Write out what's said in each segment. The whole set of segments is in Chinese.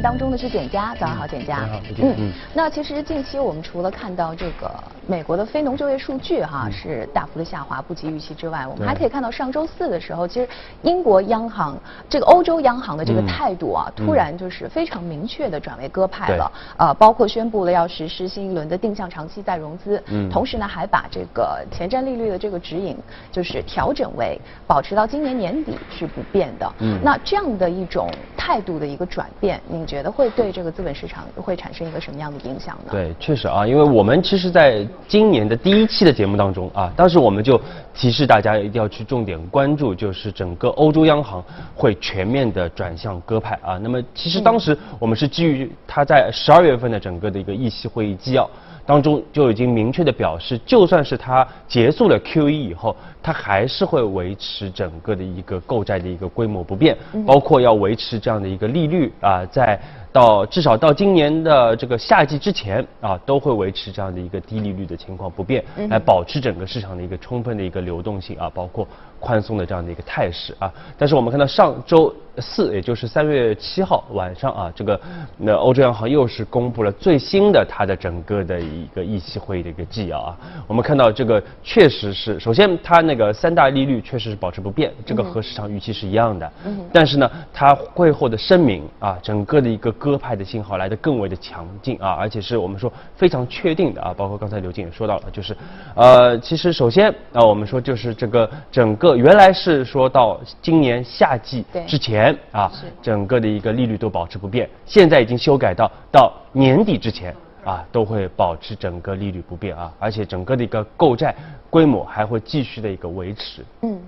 目当中的是简家，早上好，简家。嗯，那其实近期我们除了看到这个美国的非农就业数据哈是大幅的下滑，不及预期之外，我们还可以看到上周四的时候，其实英国央行这个欧洲央行的这个态度啊，突然就是非常明确的转为鸽派了。呃，包括宣布了要实施新一轮的定向长期再融资，嗯，同时呢还把这个前瞻利率的这个指引就是调整为保持到今年年底是不变的。嗯，那这样的一种态度的一个转变，您觉得会对这个资本市场会产生一个什么样的影响呢？对，确实啊，因为我们其实在今年的第一期的节目当中啊，当时我们就提示大家一定要去重点关注，就是整个欧洲央行会全面的转向鸽派啊。那么其实当时我们是基于它在十二月份的整个的一个议息会议纪要。当中就已经明确的表示，就算是它结束了 QE 以后，它还是会维持整个的一个购债的一个规模不变，包括要维持这样的一个利率啊，在到至少到今年的这个夏季之前啊，都会维持这样的一个低利率的情况不变，来保持整个市场的一个充分的一个流动性啊，包括宽松的这样的一个态势啊。但是我们看到上周。四，也就是三月七号晚上啊，这个那欧洲央行又是公布了最新的它的整个的一个议息会议的一个纪要啊。我们看到这个确实是，首先它那个三大利率确实是保持不变，这个和市场预期是一样的。嗯。但是呢，它会后的声明啊，整个的一个鸽派的信号来的更为的强劲啊，而且是我们说非常确定的啊。包括刚才刘静也说到了，就是呃，其实首先啊，我们说就是这个整个原来是说到今年夏季之前。啊，整个的一个利率都保持不变，现在已经修改到到年底之前啊，都会保持整个利率不变啊，而且整个的一个购债规模还会继续的一个维持。嗯。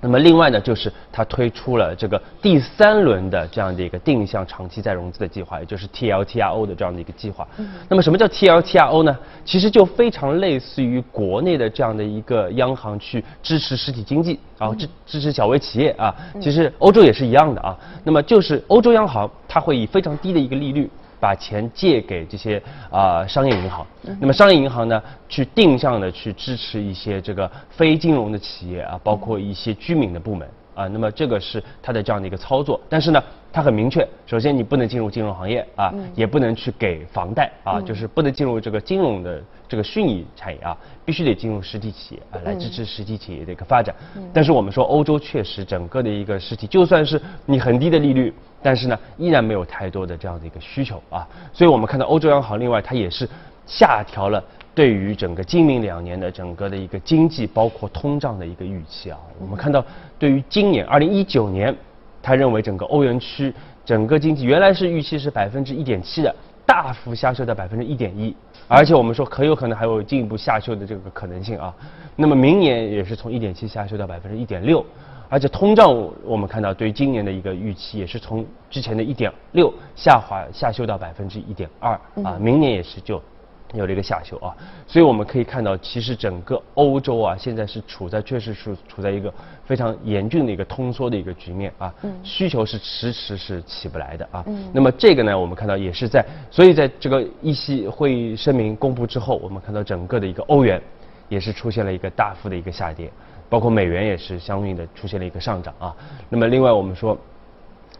那么另外呢，就是它推出了这个第三轮的这样的一个定向长期再融资的计划，也就是 TLTRO 的这样的一个计划。那么什么叫 TLTRO 呢？其实就非常类似于国内的这样的一个央行去支持实体经济，然后支支持小微企业啊。其实欧洲也是一样的啊。那么就是欧洲央行它会以非常低的一个利率。把钱借给这些啊商业银行，那么商业银行呢，去定向的去支持一些这个非金融的企业啊，包括一些居民的部门啊，那么这个是它的这样的一个操作，但是呢，它很明确，首先你不能进入金融行业啊，也不能去给房贷啊，就是不能进入这个金融的这个虚拟产业啊，必须得进入实体企业啊，来支持实体企业的一个发展。但是我们说欧洲确实整个的一个实体，就算是你很低的利率。但是呢，依然没有太多的这样的一个需求啊，所以我们看到欧洲央行另外它也是下调了对于整个今明两年的整个的一个经济包括通胀的一个预期啊。我们看到对于今年二零一九年，他认为整个欧元区整个经济原来是预期是百分之一点七的，大幅下修到百分之一点一，而且我们说很有可能还有进一步下修的这个可能性啊。那么明年也是从一点七下修到百分之一点六。而且通胀，我们看到对今年的一个预期也是从之前的一点六下滑下修到百分之一点二啊，明年也是就有了一个下修啊，所以我们可以看到，其实整个欧洲啊，现在是处在确实是处在一个非常严峻的一个通缩的一个局面啊，需求是迟迟是起不来的啊。那么这个呢，我们看到也是在，所以在这个议息会议声明公布之后，我们看到整个的一个欧元也是出现了一个大幅的一个下跌。包括美元也是相应的出现了一个上涨啊，那么另外我们说。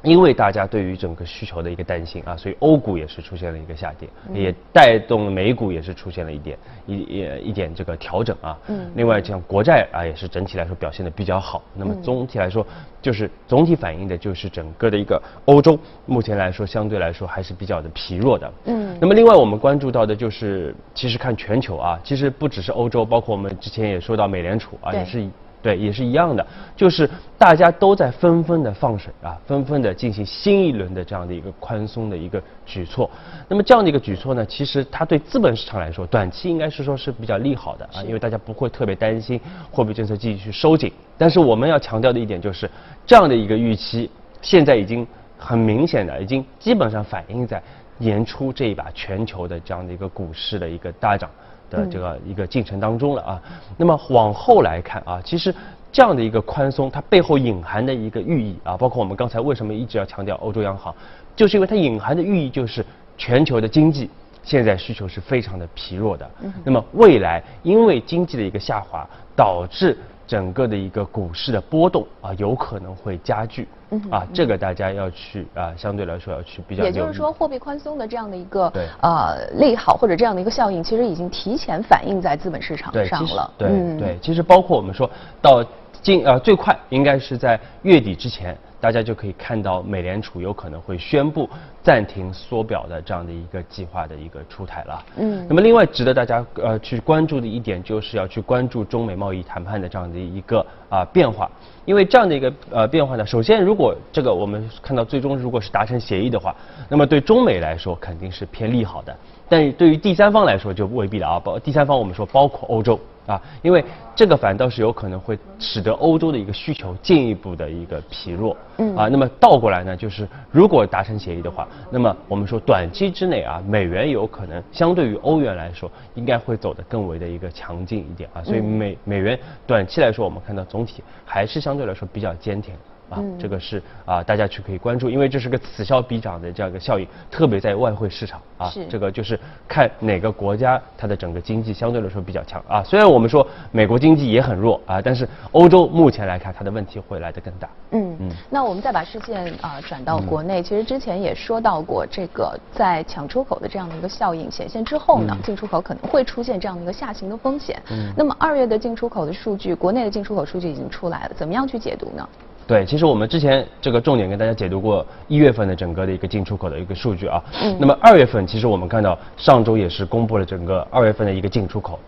因为大家对于整个需求的一个担心啊，所以欧股也是出现了一个下跌，也带动美股也是出现了一点一也一点这个调整啊。嗯。另外，像国债啊，也是整体来说表现的比较好。那么总体来说，就是总体反映的就是整个的一个欧洲目前来说相对来说还是比较的疲弱的。嗯。那么另外我们关注到的就是，其实看全球啊，其实不只是欧洲，包括我们之前也说到美联储啊，也是。对，也是一样的，就是大家都在纷纷的放水啊，纷纷的进行新一轮的这样的一个宽松的一个举措。那么这样的一个举措呢，其实它对资本市场来说，短期应该是说是比较利好的啊，因为大家不会特别担心货币政策继续收紧。但是我们要强调的一点就是，这样的一个预期现在已经很明显的，已经基本上反映在年初这一把全球的这样的一个股市的一个大涨。的这个一个进程当中了啊，那么往后来看啊，其实这样的一个宽松，它背后隐含的一个寓意啊，包括我们刚才为什么一直要强调欧洲央行，就是因为它隐含的寓意就是全球的经济现在需求是非常的疲弱的，那么未来因为经济的一个下滑，导致整个的一个股市的波动啊，有可能会加剧。啊，这个大家要去啊，相对来说要去比较。也就是说，货币宽松的这样的一个呃利好或者这样的一个效应，其实已经提前反映在资本市场上了。对对，其实包括我们说到近呃最快应该是在月底之前。大家就可以看到，美联储有可能会宣布暂停缩表的这样的一个计划的一个出台了。嗯。那么，另外值得大家呃去关注的一点，就是要去关注中美贸易谈判的这样的一个啊变化。因为这样的一个呃变化呢，首先如果这个我们看到最终如果是达成协议的话，那么对中美来说肯定是偏利好的。但是对于第三方来说就未必了啊。包第三方我们说包括欧洲。啊，因为这个反倒是有可能会使得欧洲的一个需求进一步的一个疲弱。嗯。啊，那么倒过来呢，就是如果达成协议的话，那么我们说短期之内啊，美元有可能相对于欧元来说，应该会走得更为的一个强劲一点啊。所以美美元短期来说，我们看到总体还是相对来说比较坚挺。啊，这个是啊，大家去可以关注，因为这是个此消彼长的这样一个效应，特别在外汇市场啊，这个就是看哪个国家它的整个经济相对来说比较强啊。虽然我们说美国经济也很弱啊，但是欧洲目前来看它的问题会来得更大。嗯嗯。那我们再把视线啊转到国内，其实之前也说到过，这个在抢出口的这样的一个效应显现之后呢，进出口可能会出现这样的一个下行的风险。嗯。那么二月的进出口的数据，国内的进出口数据已经出来了，怎么样去解读呢？对，其实我们之前这个重点跟大家解读过一月份的整个的一个进出口的一个数据啊。嗯。那么二月份，其实我们看到上周也是公布了整个二月份的一个进出口。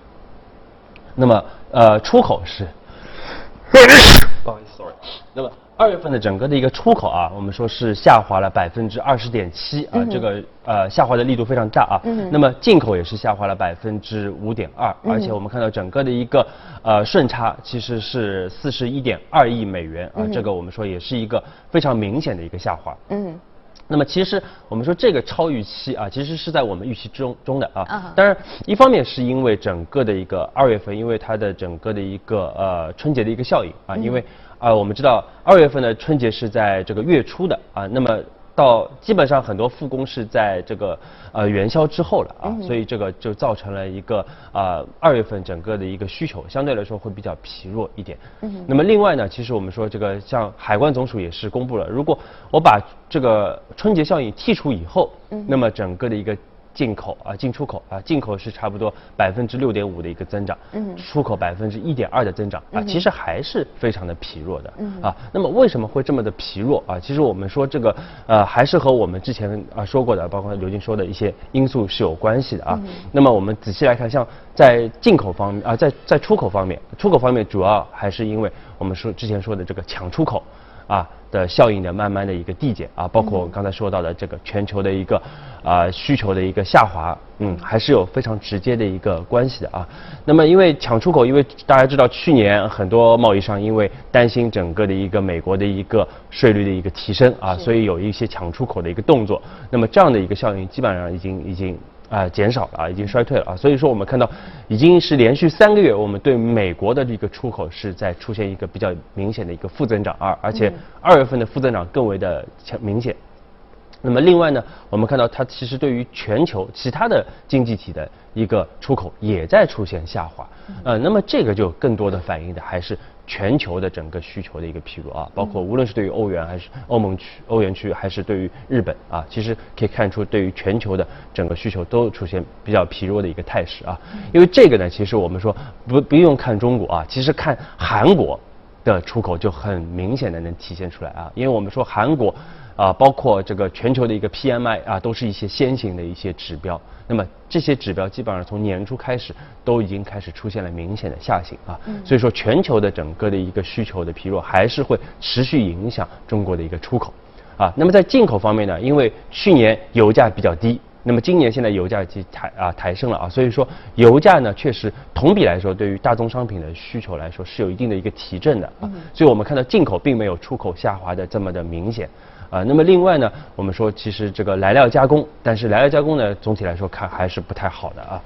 那么呃，出口是，不好意思，sorry。那么。二月份的整个的一个出口啊，我们说是下滑了百分之二十点七啊，这个呃下滑的力度非常大啊。嗯。那么进口也是下滑了百分之五点二，而且我们看到整个的一个呃顺差其实是四十一点二亿美元啊，这个我们说也是一个非常明显的一个下滑。嗯。那么其实我们说这个超预期啊，其实是在我们预期之中中的啊。当然，一方面是因为整个的一个二月份，因为它的整个的一个呃春节的一个效应啊，因为。啊，我们知道二月份的春节是在这个月初的啊，那么到基本上很多复工是在这个呃元宵之后了啊，所以这个就造成了一个啊二月份整个的一个需求相对来说会比较疲弱一点。嗯。那么另外呢，其实我们说这个像海关总署也是公布了，如果我把这个春节效应剔除以后，那么整个的一个。进口啊，进出口啊，进口是差不多百分之六点五的一个增长，嗯，出口百分之一点二的增长啊，其实还是非常的疲弱的，嗯啊，那么为什么会这么的疲弱啊？其实我们说这个呃，还是和我们之前啊说过的，包括刘静说的一些因素是有关系的啊。那么我们仔细来看，像在进口方面啊，在在出口方面，出口方面主要还是因为我们说之前说的这个抢出口啊。的效应的慢慢的一个递减啊，包括我刚才说到的这个全球的一个啊需求的一个下滑，嗯，还是有非常直接的一个关系的啊。那么因为抢出口，因为大家知道去年很多贸易商因为担心整个的一个美国的一个税率的一个提升啊，所以有一些抢出口的一个动作。那么这样的一个效应基本上已经已经。啊，减少了啊，已经衰退了啊，所以说我们看到，已经是连续三个月，我们对美国的这个出口是在出现一个比较明显的一个负增长啊，而且二月份的负增长更为的强明显。那么另外呢，我们看到它其实对于全球其他的经济体的一个出口也在出现下滑，呃，那么这个就更多的反映的还是。全球的整个需求的一个疲弱啊，包括无论是对于欧元还是欧盟区、欧元区，还是对于日本啊，其实可以看出对于全球的整个需求都出现比较疲弱的一个态势啊。因为这个呢，其实我们说不不用看中国啊，其实看韩国的出口就很明显的能体现出来啊。因为我们说韩国啊，包括这个全球的一个 PMI 啊，都是一些先行的一些指标。那么这些指标基本上从年初开始都已经开始出现了明显的下行啊，所以说全球的整个的一个需求的疲弱还是会持续影响中国的一个出口啊。那么在进口方面呢，因为去年油价比较低，那么今年现在油价即抬啊抬升了啊，所以说油价呢确实同比来说对于大宗商品的需求来说是有一定的一个提振的啊，所以我们看到进口并没有出口下滑的这么的明显。啊，那么另外呢，我们说其实这个来料加工，但是来料加工呢，总体来说看还是不太好的啊。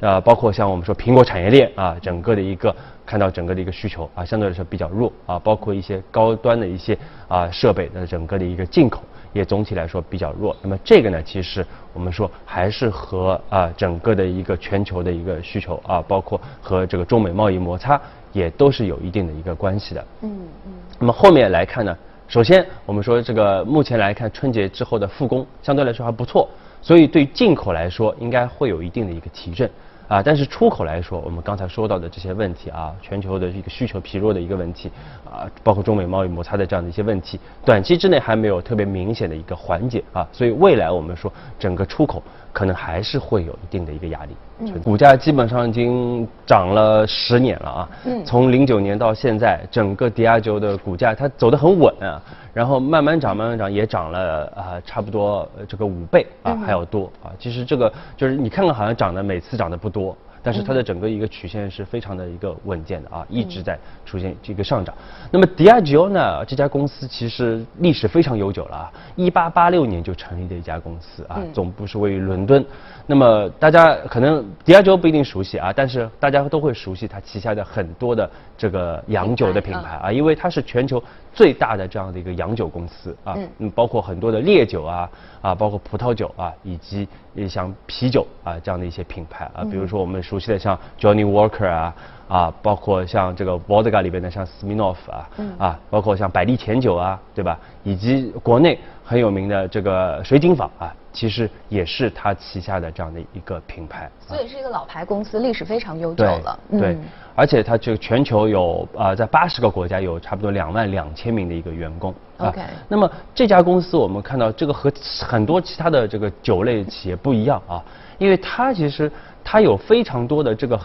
呃，包括像我们说苹果产业链啊，整个的一个看到整个的一个需求啊，相对来说比较弱啊。包括一些高端的一些啊设备的整个的一个进口也总体来说比较弱。那么这个呢，其实我们说还是和啊整个的一个全球的一个需求啊，包括和这个中美贸易摩擦也都是有一定的一个关系的。嗯嗯。那么后面来看呢，首先我们说这个目前来看春节之后的复工相对来说还不错，所以对进口来说应该会有一定的一个提振。啊，但是出口来说，我们刚才说到的这些问题啊，全球的一个需求疲弱的一个问题啊，包括中美贸易摩擦的这样的一些问题，短期之内还没有特别明显的一个缓解啊，所以未来我们说整个出口可能还是会有一定的一个压力。嗯，股价基本上已经涨了十年了啊，嗯，从零九年到现在，整个迪亚九的股价它走得很稳啊。然后慢慢涨，慢慢涨，也涨了啊，差不多这个五倍啊，还要多啊。其实这个就是你看看，好像涨的每次涨的不多。但是它的整个一个曲线是非常的一个稳健的啊，一直在出现这个上涨。那么迪亚吉欧呢，这家公司其实历史非常悠久了啊，一八八六年就成立的一家公司啊，总部是位于伦敦。那么大家可能迪亚吉欧不一定熟悉啊，但是大家都会熟悉它旗下的很多的这个洋酒的品牌啊，因为它是全球最大的这样的一个洋酒公司啊，嗯，包括很多的烈酒啊，啊，包括葡萄酒啊，以及像啤酒啊这样的一些品牌啊，比如说我们熟悉的像 Johnny Walker 啊，啊，包括像这个 Vodka 里边的像 Smirnoff 啊，啊，包括像百利甜酒啊，对吧？以及国内很有名的这个水井坊啊，其实也是它旗下的这样的一个品牌。所以是一个老牌公司，历史非常悠久了。对，而且它这个全球有啊，在八十个国家有差不多两万两千名的一个员工。OK。那么这家公司我们看到这个和很多其他的这个酒类企业不一样啊，因为它其实。它有非常多的这个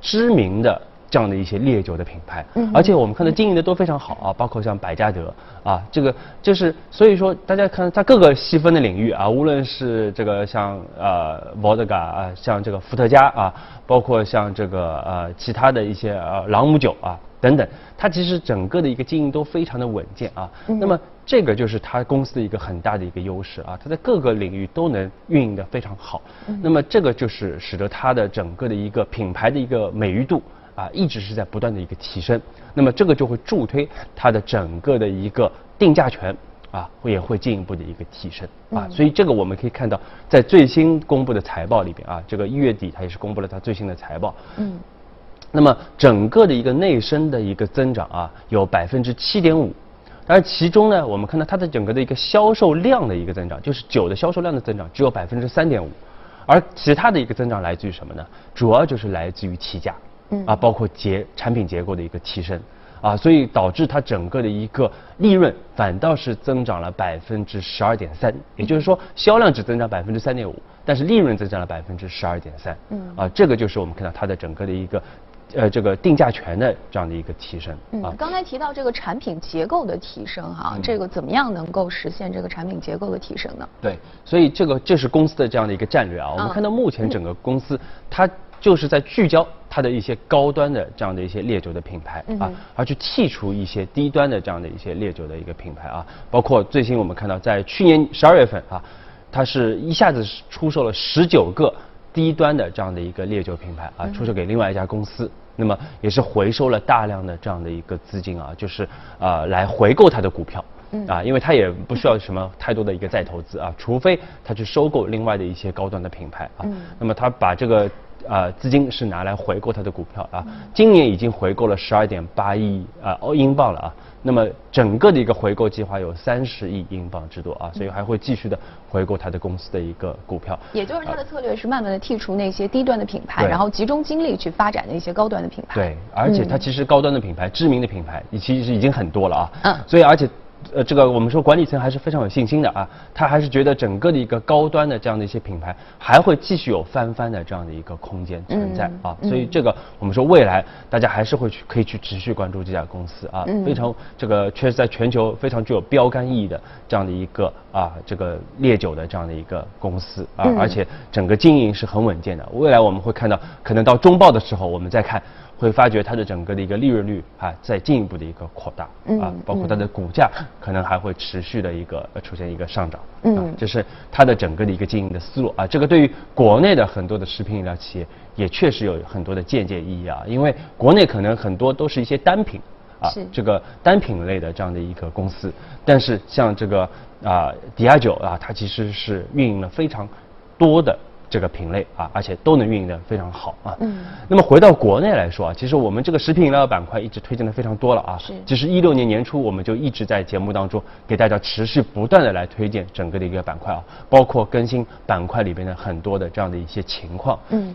知名的这样的一些烈酒的品牌，而且我们看到经营的都非常好啊，包括像百加得啊，这个就是所以说大家看它各个细分的领域啊，无论是这个像呃 vodka 啊，像这个伏特加啊，包括像这个呃其他的一些呃朗姆酒啊。等等，它其实整个的一个经营都非常的稳健啊。那么这个就是它公司的一个很大的一个优势啊，它在各个领域都能运营的非常好。那么这个就是使得它的整个的一个品牌的一个美誉度啊，一直是在不断的一个提升。那么这个就会助推它的整个的一个定价权啊，也会进一步的一个提升啊。所以这个我们可以看到，在最新公布的财报里边啊，这个一月底它也是公布了它最新的财报。嗯。那么整个的一个内生的一个增长啊，有百分之七点五，而其中呢，我们看到它的整个的一个销售量的一个增长，就是酒的销售量的增长只有百分之三点五，而其他的一个增长来自于什么呢？主要就是来自于提价，啊，包括结产品结构的一个提升，啊，所以导致它整个的一个利润反倒是增长了百分之十二点三，也就是说销量只增长百分之三点五，但是利润增长了百分之十二点三，嗯，啊，这个就是我们看到它的整个的一个。呃，这个定价权的这样的一个提升嗯，刚才提到这个产品结构的提升哈，这个怎么样能够实现这个产品结构的提升呢？对，所以这个这是公司的这样的一个战略啊。我们看到目前整个公司它就是在聚焦它的一些高端的这样的一些烈酒的品牌啊，而去剔除一些低端的这样的一些烈酒的一个品牌啊。包括最新我们看到，在去年十二月份啊，它是一下子出售了十九个。低端的这样的一个烈酒品牌啊，出售给另外一家公司，那么也是回收了大量的这样的一个资金啊，就是啊来回购它的股票，啊，因为它也不需要什么太多的一个再投资啊，除非它去收购另外的一些高端的品牌啊，那么它把这个啊资金是拿来回购它的股票啊，今年已经回购了十二点八亿啊欧英镑了啊。那么整个的一个回购计划有三十亿英镑之多啊，所以还会继续的回购它的公司的一个股票。也就是它的策略是慢慢的剔除那些低端的品牌，然后集中精力去发展那些高端的品牌。对，而且它其实高端的品牌、知名的品牌，其实已经很多了啊。嗯。所以而且。呃，这个我们说管理层还是非常有信心的啊，他还是觉得整个的一个高端的这样的一些品牌还会继续有翻番的这样的一个空间存在啊，所以这个我们说未来大家还是会去可以去持续关注这家公司啊，非常这个确实在全球非常具有标杆意义的这样的一个啊这个烈酒的这样的一个公司啊，而且整个经营是很稳健的，未来我们会看到可能到中报的时候我们再看。会发觉它的整个的一个利润率啊，在进一步的一个扩大啊，包括它的股价可能还会持续的一个出现一个上涨，嗯，这是它的整个的一个经营的思路啊。这个对于国内的很多的食品饮料企业也确实有很多的借鉴意义啊，因为国内可能很多都是一些单品啊，这个单品类的这样的一个公司。但是像这个啊，迪亚酒啊，它其实是运营了非常多的。这个品类啊，而且都能运营的非常好啊。嗯。那么回到国内来说啊，其实我们这个食品饮料板块一直推荐的非常多了啊。是。其实一六年年初我们就一直在节目当中给大家持续不断的来推荐整个的一个板块啊，包括更新板块里边的很多的这样的一些情况。嗯。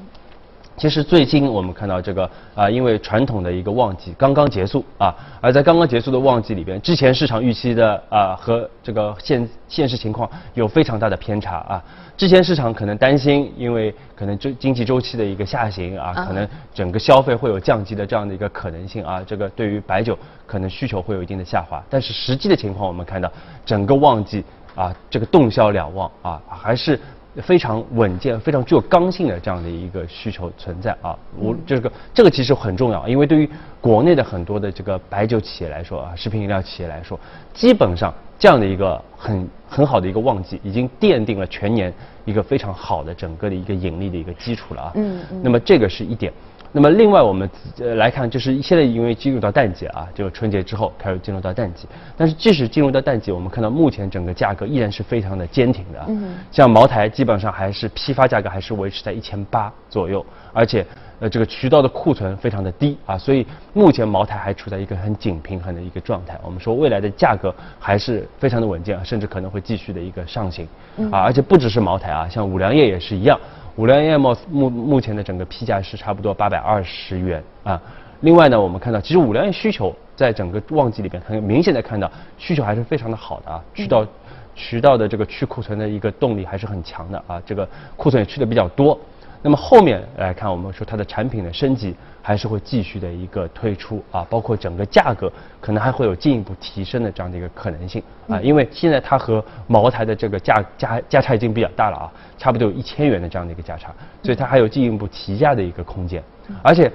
其实最近我们看到这个啊，因为传统的一个旺季刚刚结束啊，而在刚刚结束的旺季里边，之前市场预期的啊和这个现现实情况有非常大的偏差啊。之前市场可能担心，因为可能周经济周期的一个下行啊，可能整个消费会有降级的这样的一个可能性啊，这个对于白酒可能需求会有一定的下滑。但是实际的情况，我们看到整个旺季啊，这个动销两旺啊，还是非常稳健、非常具有刚性的这样的一个需求存在啊。我这个这个其实很重要，因为对于国内的很多的这个白酒企业来说啊，食品饮料企业来说，基本上。这样的一个很很好的一个旺季，已经奠定了全年一个非常好的整个的一个盈利的一个基础了啊。嗯嗯。那么这个是一点。那么另外我们来看，就是现在因为进入到淡季啊，就春节之后开始进入到淡季。但是即使进入到淡季，我们看到目前整个价格依然是非常的坚挺的。嗯。像茅台基本上还是批发价格还是维持在一千八左右，而且。呃，这个渠道的库存非常的低啊，所以目前茅台还处在一个很紧平衡的一个状态。我们说未来的价格还是非常的稳健，甚至可能会继续的一个上行啊。而且不只是茅台啊，像五粮液也是一样。五粮液目目目前的整个批价是差不多八百二十元啊。另外呢，我们看到其实五粮液需求在整个旺季里边很明显的看到需求还是非常的好的啊，渠道渠道的这个去库存的一个动力还是很强的啊，这个库存也去的比较多。那么后面来看，我们说它的产品的升级还是会继续的一个推出啊，包括整个价格可能还会有进一步提升的这样的一个可能性啊，因为现在它和茅台的这个价价价差已经比较大了啊，差不多有一千元的这样的一个价差，所以它还有进一步提价的一个空间，而且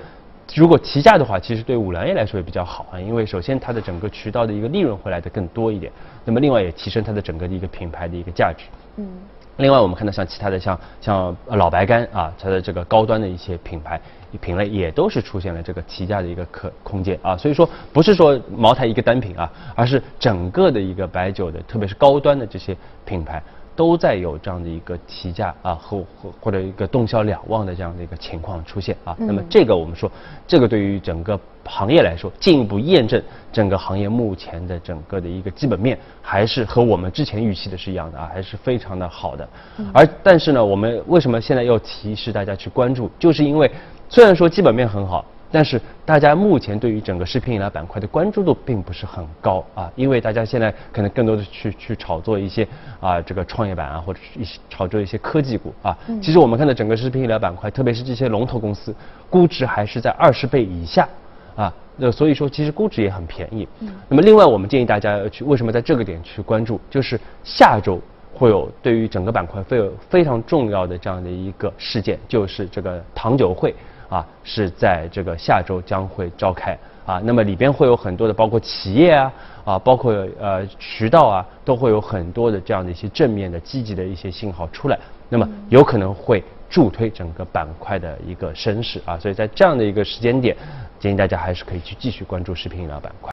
如果提价的话，其实对五粮液来说也比较好啊，因为首先它的整个渠道的一个利润会来的更多一点，那么另外也提升它的整个的一个品牌的一个价值。嗯。另外，我们看到像其他的像像老白干啊，它的这个高端的一些品牌品类也都是出现了这个提价的一个可空间啊，所以说不是说茅台一个单品啊，而是整个的一个白酒的，特别是高端的这些品牌。都在有这样的一个提价啊和或或者一个动销两旺的这样的一个情况出现啊，那么这个我们说，这个对于整个行业来说，进一步验证整个行业目前的整个的一个基本面还是和我们之前预期的是一样的啊，还是非常的好的。而但是呢，我们为什么现在要提示大家去关注，就是因为虽然说基本面很好。但是大家目前对于整个食品饮料板块的关注度并不是很高啊，因为大家现在可能更多的去去炒作一些啊这个创业板啊，或者一些炒作一些科技股啊。其实我们看到整个食品饮料板块，特别是这些龙头公司，估值还是在二十倍以下啊。那所以说，其实估值也很便宜。那么另外，我们建议大家要去为什么在这个点去关注，就是下周会有对于整个板块会有非常重要的这样的一个事件，就是这个糖酒会。啊，是在这个下周将会召开。啊，那么里边会有很多的，包括企业啊，啊，包括呃渠道啊，都会有很多的这样的一些正面的、积极的一些信号出来，那么有可能会助推整个板块的一个升势。啊，所以在这样的一个时间点，建议大家还是可以去继续关注食品饮料板块。